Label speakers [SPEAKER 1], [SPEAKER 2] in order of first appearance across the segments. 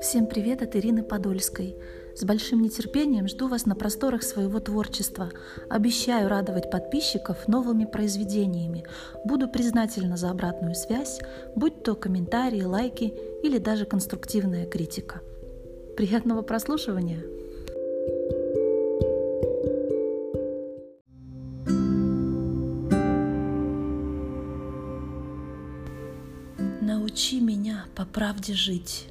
[SPEAKER 1] Всем привет от Ирины Подольской. С большим нетерпением жду вас на просторах своего творчества. Обещаю радовать подписчиков новыми произведениями. Буду признательна за обратную связь, будь то комментарии, лайки или даже конструктивная критика. Приятного прослушивания! Научи меня по правде жить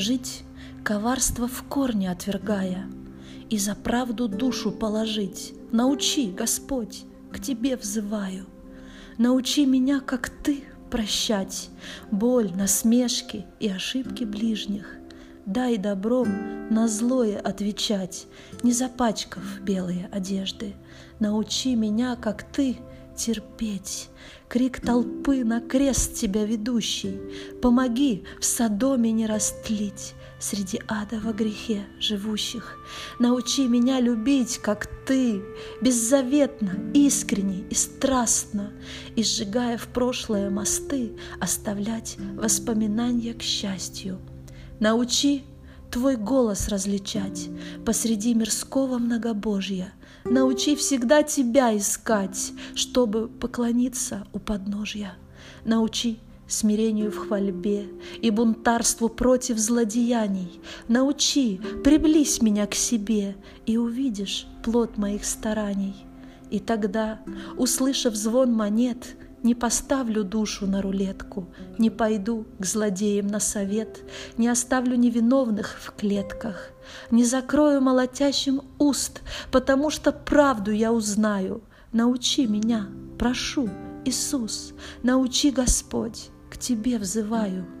[SPEAKER 1] жить, коварство в корне отвергая, и за правду душу положить. Научи, Господь, к Тебе взываю. Научи меня, как Ты, прощать боль, насмешки и ошибки ближних. Дай добром на злое отвечать, не запачкав белые одежды. Научи меня, как Ты, терпеть. Крик толпы на крест тебя ведущий, Помоги в Содоме не растлить Среди ада во грехе живущих. Научи меня любить, как ты, Беззаветно, искренне и страстно, И, сжигая в прошлое мосты, Оставлять воспоминания к счастью. Научи Твой голос различать Посреди мирского многобожья — Научи всегда Тебя искать, чтобы поклониться у подножья. Научи смирению в хвальбе и бунтарству против злодеяний. Научи, приблизь меня к себе, и увидишь плод моих стараний. И тогда, услышав звон монет, не поставлю душу на рулетку, не пойду к злодеям на совет, не оставлю невиновных в клетках, не закрою молотящим уст, потому что правду я узнаю. Научи меня, прошу, Иисус, научи, Господь, к Тебе взываю.